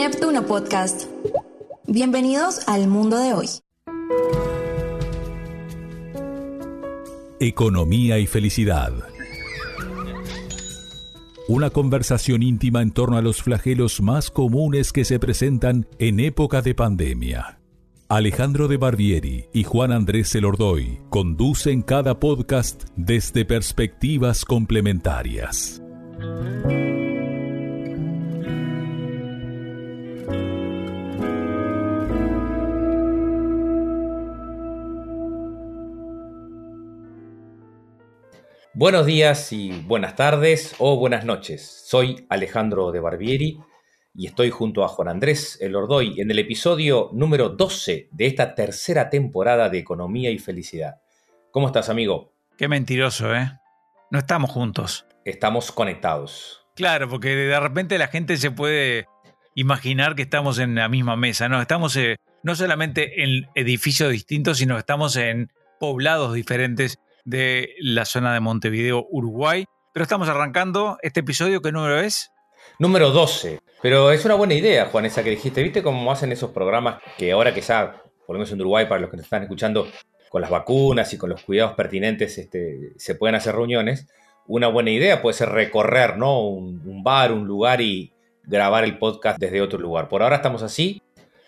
Neptuno Podcast. Bienvenidos al mundo de hoy. Economía y felicidad. Una conversación íntima en torno a los flagelos más comunes que se presentan en época de pandemia. Alejandro de Barbieri y Juan Andrés Celordoy conducen cada podcast desde perspectivas complementarias. Buenos días y buenas tardes o buenas noches. Soy Alejandro de Barbieri y estoy junto a Juan Andrés Elordoy en el episodio número 12 de esta tercera temporada de Economía y Felicidad. ¿Cómo estás, amigo? Qué mentiroso, ¿eh? No estamos juntos. Estamos conectados. Claro, porque de repente la gente se puede imaginar que estamos en la misma mesa, ¿no? Estamos eh, no solamente en edificios distintos, sino estamos en poblados diferentes de la zona de Montevideo, Uruguay. Pero estamos arrancando este episodio, ¿qué número es? Número 12. Pero es una buena idea, Juan, esa que dijiste. ¿Viste cómo hacen esos programas que ahora que ya, por lo menos en Uruguay, para los que nos están escuchando, con las vacunas y con los cuidados pertinentes, este, se pueden hacer reuniones? Una buena idea puede ser recorrer, ¿no? un bar, un lugar y grabar el podcast desde otro lugar. Por ahora estamos así,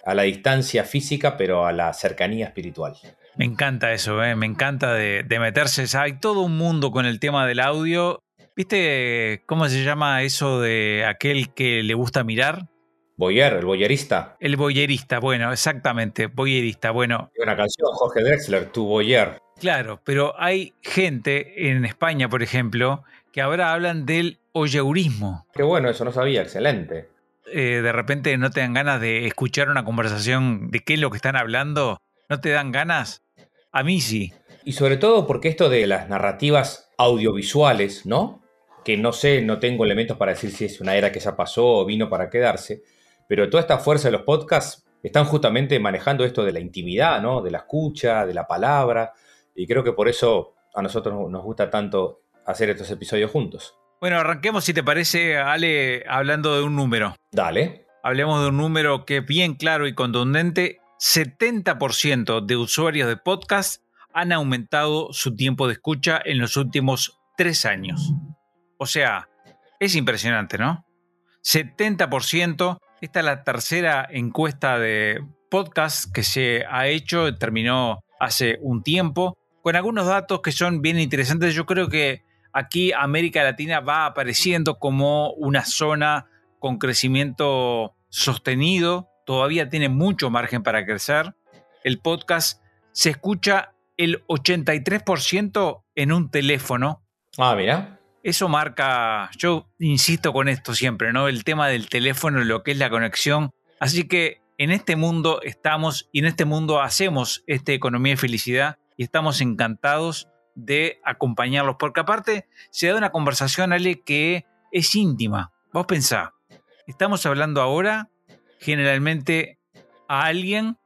a la distancia física, pero a la cercanía espiritual. Me encanta eso, ¿eh? me encanta de, meterse. Hay todo un mundo con el tema del audio. ¿Viste cómo se llama eso de aquel que le gusta mirar? Boyer, el boyerista. El boyerista, bueno, exactamente, boyerista, bueno. Una canción, Jorge Drexler, tu boyer. Claro, pero hay gente en España, por ejemplo, que ahora hablan del oyeurismo. Qué bueno, eso no sabía, excelente. Eh, de repente no te dan ganas de escuchar una conversación de qué es lo que están hablando, no te dan ganas a mí sí. Y sobre todo porque esto de las narrativas audiovisuales, ¿no? Que no sé, no tengo elementos para decir si es una era que ya pasó o vino para quedarse, pero toda esta fuerza de los podcasts están justamente manejando esto de la intimidad, ¿no? De la escucha, de la palabra, y creo que por eso a nosotros nos gusta tanto hacer estos episodios juntos. Bueno, arranquemos si te parece, Ale, hablando de un número. Dale. Hablemos de un número que es bien claro y contundente 70% de usuarios de podcast han aumentado su tiempo de escucha en los últimos tres años. O sea, es impresionante, ¿no? 70%. Esta es la tercera encuesta de podcast que se ha hecho, terminó hace un tiempo, con algunos datos que son bien interesantes. Yo creo que aquí América Latina va apareciendo como una zona con crecimiento sostenido todavía tiene mucho margen para crecer. El podcast se escucha el 83% en un teléfono. Ah, mira. Eso marca, yo insisto con esto siempre, ¿no? El tema del teléfono, lo que es la conexión. Así que en este mundo estamos y en este mundo hacemos esta economía de felicidad y estamos encantados de acompañarlos, porque aparte se da una conversación, Ale, que es íntima. Vos pensá, estamos hablando ahora generalmente a alguien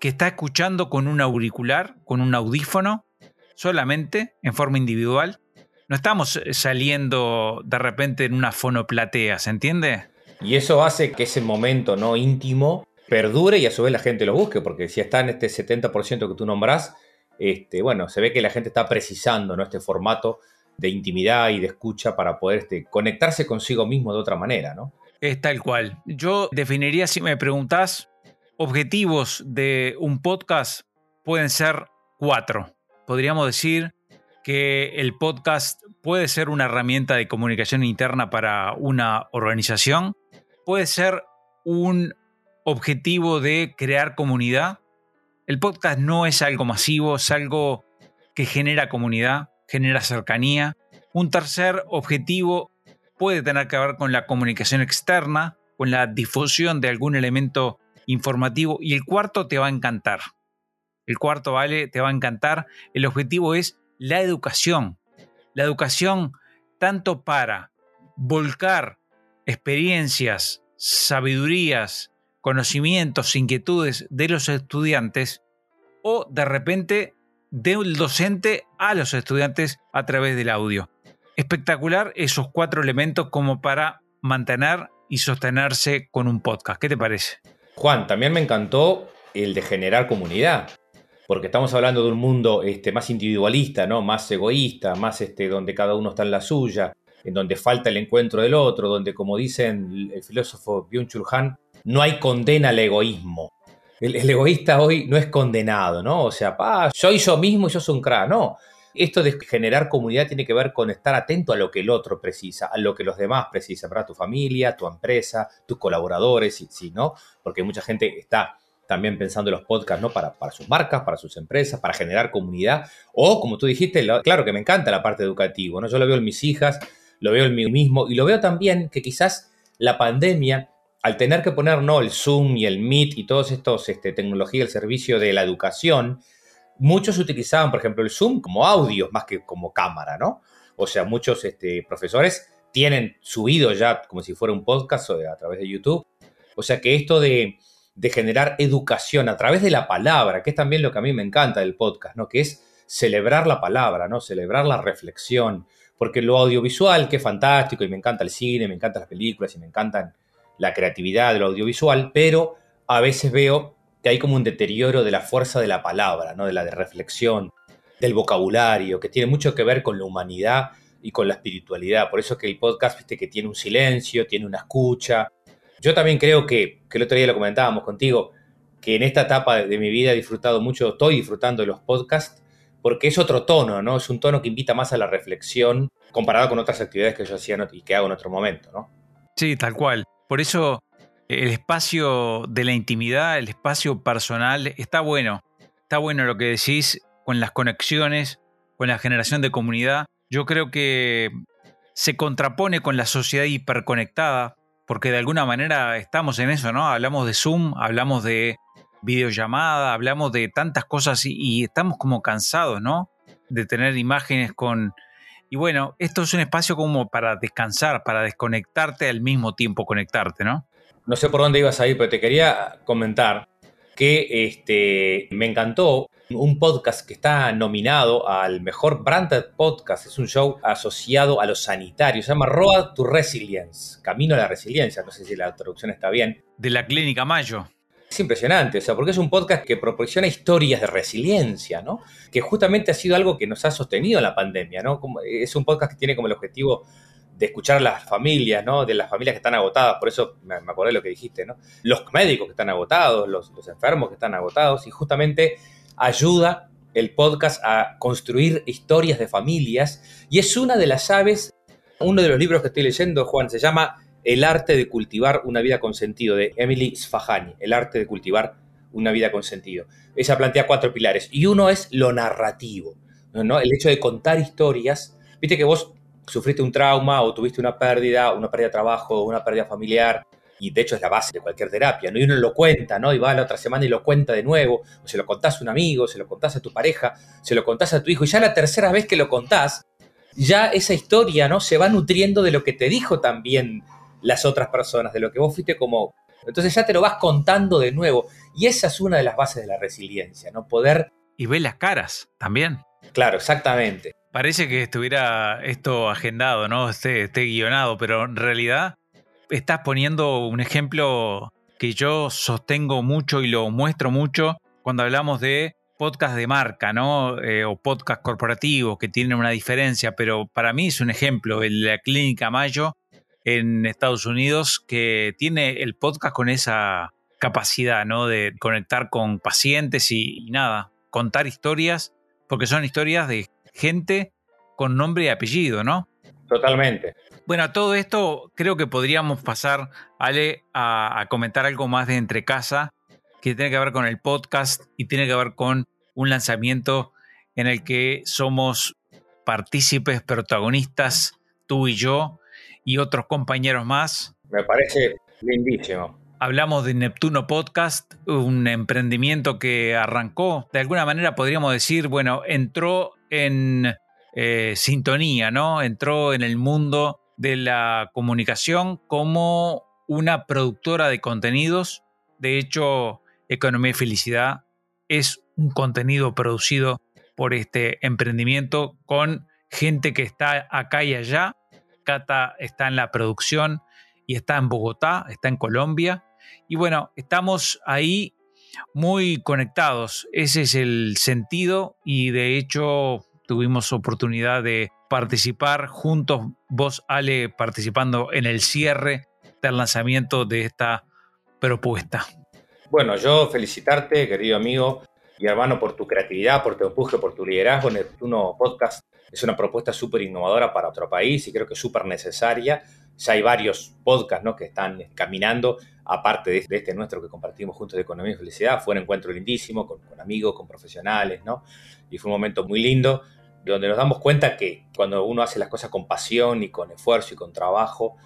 que está escuchando con un auricular, con un audífono, solamente, en forma individual. No estamos eh, saliendo de repente en una fonoplatea, ¿se entiende? Y eso hace que ese momento no íntimo perdure y a su vez la gente lo busque, porque si está en este 70% que tú nombras, este, bueno, se ve que la gente está precisando ¿no? este formato de intimidad y de escucha para poder este, conectarse consigo mismo de otra manera, ¿no? Es tal cual. Yo definiría, si me preguntás, objetivos de un podcast pueden ser cuatro. Podríamos decir que el podcast puede ser una herramienta de comunicación interna para una organización, puede ser un objetivo de crear comunidad. El podcast no es algo masivo, es algo que genera comunidad, genera cercanía. Un tercer objetivo puede tener que ver con la comunicación externa, con la difusión de algún elemento informativo. Y el cuarto te va a encantar. El cuarto, vale, te va a encantar. El objetivo es la educación. La educación tanto para volcar experiencias, sabidurías, conocimientos, inquietudes de los estudiantes o de repente del docente a los estudiantes a través del audio espectacular esos cuatro elementos como para mantener y sostenerse con un podcast. ¿Qué te parece? Juan, también me encantó el de generar comunidad, porque estamos hablando de un mundo este, más individualista, ¿no? más egoísta, más este, donde cada uno está en la suya, en donde falta el encuentro del otro, donde, como dicen el filósofo Byung-Chul Han, no hay condena al egoísmo. El, egoísta hoy no es condenado, ¿no? O sea, pa, soy yo mismo y yo soy un crack, no. Esto de generar comunidad tiene que ver con estar atento a lo que el otro precisa, a lo que los demás precisan, para Tu familia, tu empresa, tus colaboradores, sí, ¿no? Porque mucha gente está también pensando en los podcasts, ¿no? Para, para sus marcas, para sus empresas, para generar comunidad. O, como tú dijiste, claro que me encanta la parte educativa, ¿no? Yo lo veo en mis hijas, lo veo en mí mismo y lo veo también que quizás la pandemia, al tener que poner, ¿no? El Zoom y el Meet y todos estos este, tecnologías al servicio de la educación, muchos utilizaban, por ejemplo, el Zoom como audio más que como cámara, ¿no? O sea, muchos este, profesores tienen subido ya como si fuera un podcast o a través de YouTube. O sea que esto de, de, generar educación a través de la palabra, que es también lo que a mí me encanta del podcast, ¿no? Que es celebrar la palabra, ¿no? Celebrar la reflexión. Porque lo audiovisual, que es fantástico, y me encanta el cine, me encantan las películas y me encantan la creatividad de lo audiovisual, pero a veces veo que hay como un deterioro de la fuerza de la palabra, ¿no? de la de reflexión, del vocabulario, que tiene mucho que ver con la humanidad y con la espiritualidad. Por eso que el podcast, viste, que tiene un silencio, tiene una escucha. Yo también creo que, que el otro día lo comentábamos contigo, que en esta etapa de mi vida he disfrutado mucho, estoy disfrutando de los podcasts, porque es otro tono, ¿no? Es un tono que invita más a la reflexión comparado con otras actividades que yo hacía y que hago en otro momento, ¿no? Sí, tal cual. Por eso el espacio de la intimidad, el espacio personal, está bueno. Está bueno lo que decís con las conexiones, con la generación de comunidad. Yo creo que se contrapone con la sociedad hiperconectada, porque de alguna manera estamos en eso, ¿no? Hablamos de Zoom, hablamos de videollamada, hablamos de tantas cosas y, estamos como cansados, ¿no? De tener imágenes con... Y bueno, esto es un espacio como para descansar, para desconectarte al mismo tiempo conectarte, ¿no? No sé por dónde ibas a ir, pero te quería comentar que este, me encantó un podcast que está nominado al mejor branded podcast. Es un show asociado a los sanitarios. Se llama Road to Resilience, Camino a la Resiliencia. No sé si la traducción está bien. De la Clínica Mayo. Es impresionante, o sea, porque es un podcast que proporciona historias de resiliencia, ¿no? Que justamente ha sido algo que nos ha sostenido en la pandemia, ¿no? es un podcast que tiene como el objetivo de escuchar a las familias, ¿no? De las familias que están agotadas, por eso me, acordé de lo que dijiste, ¿no? Los médicos que están agotados, los, enfermos que están agotados, y justamente ayuda el podcast a construir historias de familias, y es una de las llaves, uno de los libros que estoy leyendo, Juan, se llama El arte de cultivar una vida con sentido, de Emily Sfahani, El arte de cultivar una vida con sentido. Ella plantea cuatro pilares, y uno es lo narrativo, ¿no? El hecho de contar historias, viste que vos sufriste un trauma o tuviste una pérdida, una pérdida de trabajo, una pérdida familiar, y de hecho es la base de cualquier terapia, ¿no? Y uno lo cuenta, ¿no? Y va la otra semana y lo cuenta de nuevo, o se lo contás a un amigo, se lo contás a tu pareja, se lo contás a tu hijo, y ya la tercera vez que lo contás, ya esa historia, ¿no? Se va nutriendo de lo que te dijo también las otras personas, de lo que vos fuiste como... Entonces ya te lo vas contando de nuevo, y esa es una de las bases de la resiliencia, ¿no? Poder... Y ver las caras también. Claro, exactamente. Parece que estuviera esto agendado, ¿no? Esté, guionado, pero en realidad estás poniendo un ejemplo que yo sostengo mucho y lo muestro mucho cuando hablamos de podcast de marca, ¿no? Eh, o podcast corporativos que tienen una diferencia, pero para mí es un ejemplo, la Clínica Mayo en Estados Unidos, que tiene el podcast con esa capacidad, ¿no? De conectar con pacientes y nada, contar historias, porque son historias de gente con nombre y apellido, ¿no? Totalmente. Bueno, a todo esto creo que podríamos pasar, Ale, a, comentar algo más de entre casa, que tiene que ver con el podcast y tiene que ver con un lanzamiento en el que somos partícipes, protagonistas, tú y yo, y otros compañeros más. Me parece lindísimo. Hablamos de Neptuno Podcast, un emprendimiento que arrancó, de alguna manera podríamos decir, bueno, entró en eh, sintonía, ¿no? Entró en el mundo de la comunicación como una productora de contenidos. De hecho, Economía y Felicidad es un contenido producido por este emprendimiento con gente que está acá y allá. Cata está en la producción y está en Bogotá, está en Colombia. Y bueno, estamos ahí muy conectados. Ese es el sentido y de hecho tuvimos oportunidad de participar juntos, vos Ale participando en el cierre del lanzamiento de esta propuesta. Bueno, yo felicitarte, querido amigo y hermano, por tu creatividad, por tu empuje, por tu liderazgo. Neptuno Podcast es una propuesta súper innovadora para otro país y creo que súper necesaria. Ya hay varios podcasts ¿no? que están caminando, aparte de, este nuestro que compartimos juntos de Economía y Felicidad. Fue un encuentro lindísimo con, amigos, con profesionales, ¿no? Y fue un momento muy lindo donde nos damos cuenta que cuando uno hace las cosas con pasión y con esfuerzo y con trabajo,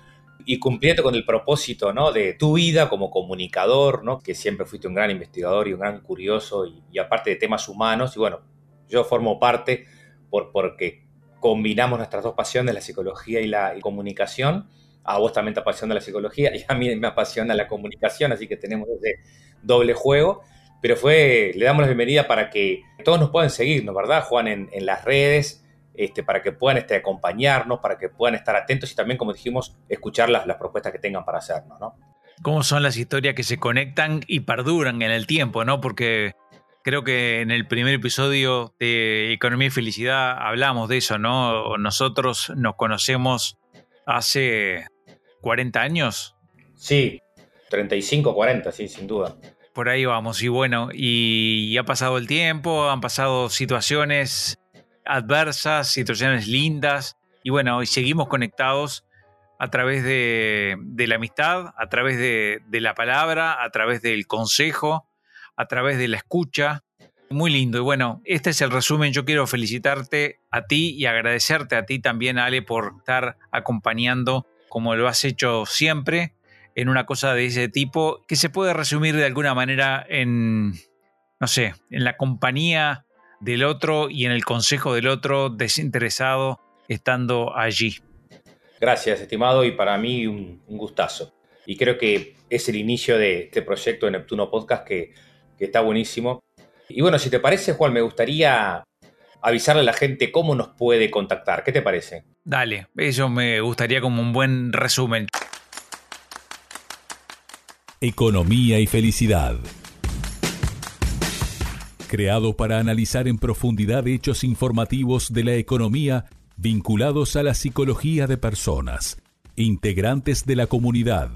y cumpliendo con el propósito ¿no? de tu vida como comunicador, ¿no? que siempre fuiste un gran investigador y un gran curioso y, aparte de temas humanos, y bueno, yo formo parte por, porque combinamos nuestras dos pasiones, la psicología y la comunicación. A vos también te apasiona la psicología y a mí me apasiona la comunicación, así que tenemos ese doble juego pero fue, le damos la bienvenida para que todos nos puedan seguirnos, ¿verdad, Juan? En, las redes, este, para que puedan este, acompañarnos, para que puedan estar atentos y también, como dijimos, escuchar las, las propuestas que tengan para hacernos, ¿no? Cómo son las historias que se conectan y perduran en el tiempo, ¿no? Porque creo que en el primer episodio de Economía y Felicidad hablamos de eso, ¿no? Nosotros nos conocemos hace 40 años. Sí, 35, 40, sí, sin duda por ahí vamos. Y bueno, y, ha pasado el tiempo, han pasado situaciones adversas, situaciones lindas. Y bueno, hoy seguimos conectados a través de, la amistad, a través de, la palabra, a través del consejo, a través de la escucha. Muy lindo. Y bueno, este es el resumen. Yo quiero felicitarte a ti y agradecerte a ti también, Ale, por estar acompañando como lo has hecho siempre en una cosa de ese tipo que se puede resumir de alguna manera en, no sé, en la compañía del otro y en el consejo del otro desinteresado estando allí. Gracias, estimado, y para mí un, gustazo. Y creo que es el inicio de este proyecto de Neptuno Podcast que, que está buenísimo. Y bueno, si te parece, Juan, me gustaría avisarle a la gente cómo nos puede contactar. ¿Qué te parece? Dale, eso me gustaría como un buen resumen. Economía y felicidad. Creado para analizar en profundidad hechos informativos de la economía vinculados a la psicología de personas, integrantes de la comunidad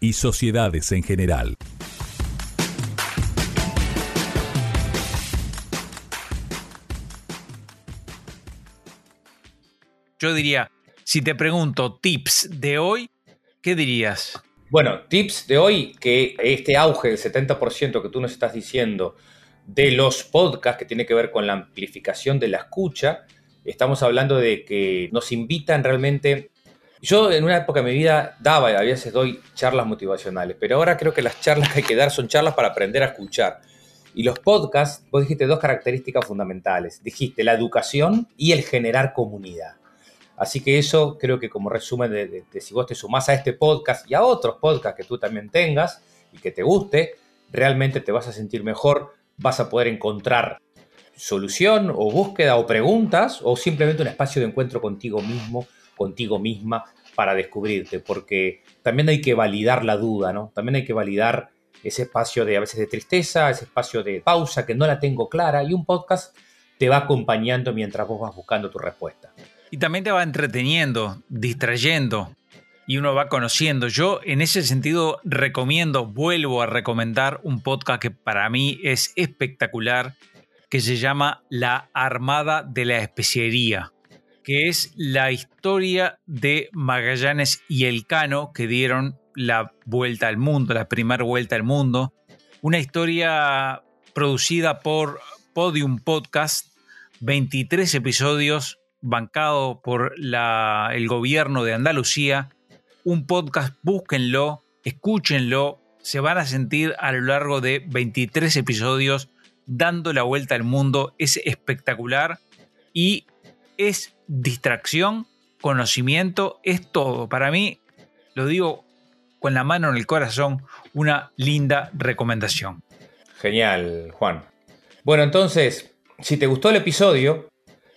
y sociedades en general. Yo diría, si te pregunto tips de hoy, ¿qué dirías? Bueno, tips de hoy, que este auge del 70% que tú nos estás diciendo de los podcasts, que tiene que ver con la amplificación de la escucha, estamos hablando de que nos invitan realmente... Yo en una época de mi vida daba y a veces doy charlas motivacionales, pero ahora creo que las charlas que hay que dar son charlas para aprender a escuchar. Y los podcasts, vos dijiste dos características fundamentales. Dijiste la educación y el generar comunidad. Así que eso creo que como resumen de, si vos te sumás a este podcast y a otros podcasts que tú también tengas y que te guste, realmente te vas a sentir mejor, vas a poder encontrar solución o búsqueda o preguntas o simplemente un espacio de encuentro contigo mismo, contigo misma para descubrirte, porque también hay que validar la duda, ¿no? También hay que validar ese espacio de a veces de tristeza, ese espacio de pausa que no la tengo clara y un podcast te va acompañando mientras vos vas buscando tu respuesta. Y también te va entreteniendo, distrayendo y uno va conociendo. Yo en ese sentido recomiendo, vuelvo a recomendar un podcast que para mí es espectacular, que se llama La Armada de la Especiería, que es la historia de Magallanes y Elcano que dieron la vuelta al mundo, la primera vuelta al mundo. Una historia producida por Podium Podcast, 23 episodios bancado por la, el gobierno de Andalucía. Un podcast, búsquenlo, escúchenlo, se van a sentir a lo largo de 23 episodios dando la vuelta al mundo. Es espectacular y es distracción, conocimiento, es todo. Para mí, lo digo con la mano en el corazón, una linda recomendación. Genial, Juan. Bueno, entonces, si te gustó el episodio,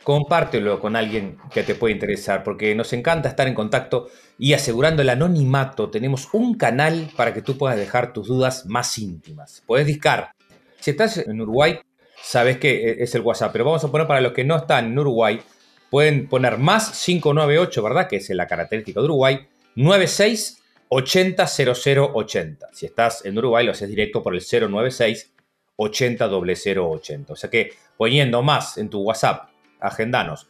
compártelo con alguien que te pueda interesar, porque nos encanta estar en contacto y asegurando el anonimato, tenemos un canal para que tú puedas dejar tus dudas más íntimas. Puedes discar. Si estás en Uruguay, sabes que es el WhatsApp, pero vamos a poner para los que no están en Uruguay, pueden poner más 598, ¿verdad? Que es la característica de Uruguay, 96 80 0080. Si estás en Uruguay, lo haces directo por el 096 80 0080. O sea que poniendo más en tu WhatsApp, agendanos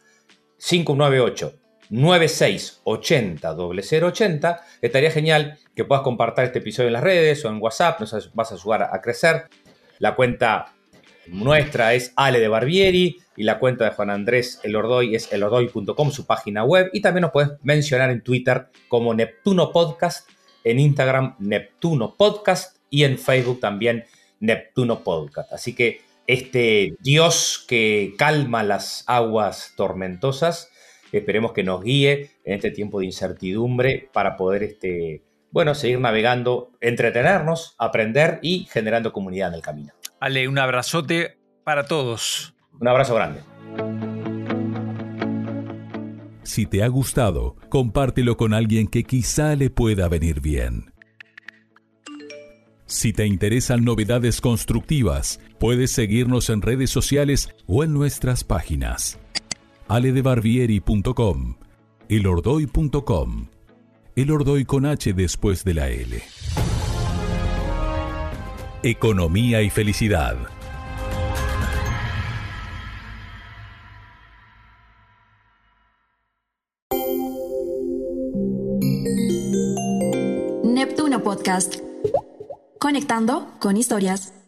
598 96 80 0080, estaría genial que puedas compartir este episodio en las redes o en WhatsApp, nos vas a ayudar a crecer. La cuenta nuestra es Ale de Barbieri y la cuenta de Juan Andrés Elordoy es elordoy.com, su página web. Y también nos puedes mencionar en Twitter como Neptuno Podcast, en Instagram Neptuno Podcast y en Facebook también Neptuno Podcast. Así que este Dios que calma las aguas tormentosas, esperemos que nos guíe en este tiempo de incertidumbre para poder este, bueno, seguir navegando, entretenernos, aprender y generando comunidad en el camino. Ale, un abrazote para todos. Un abrazo grande. Si te ha gustado, compártelo con alguien que quizá le pueda venir bien. Si te interesan novedades constructivas, puedes seguirnos en redes sociales o en nuestras páginas. aledebarbieri.com, elordoy.com, el Ordoy con H después de la L. Economía y felicidad. Neptuno Podcast. Conectando con historias.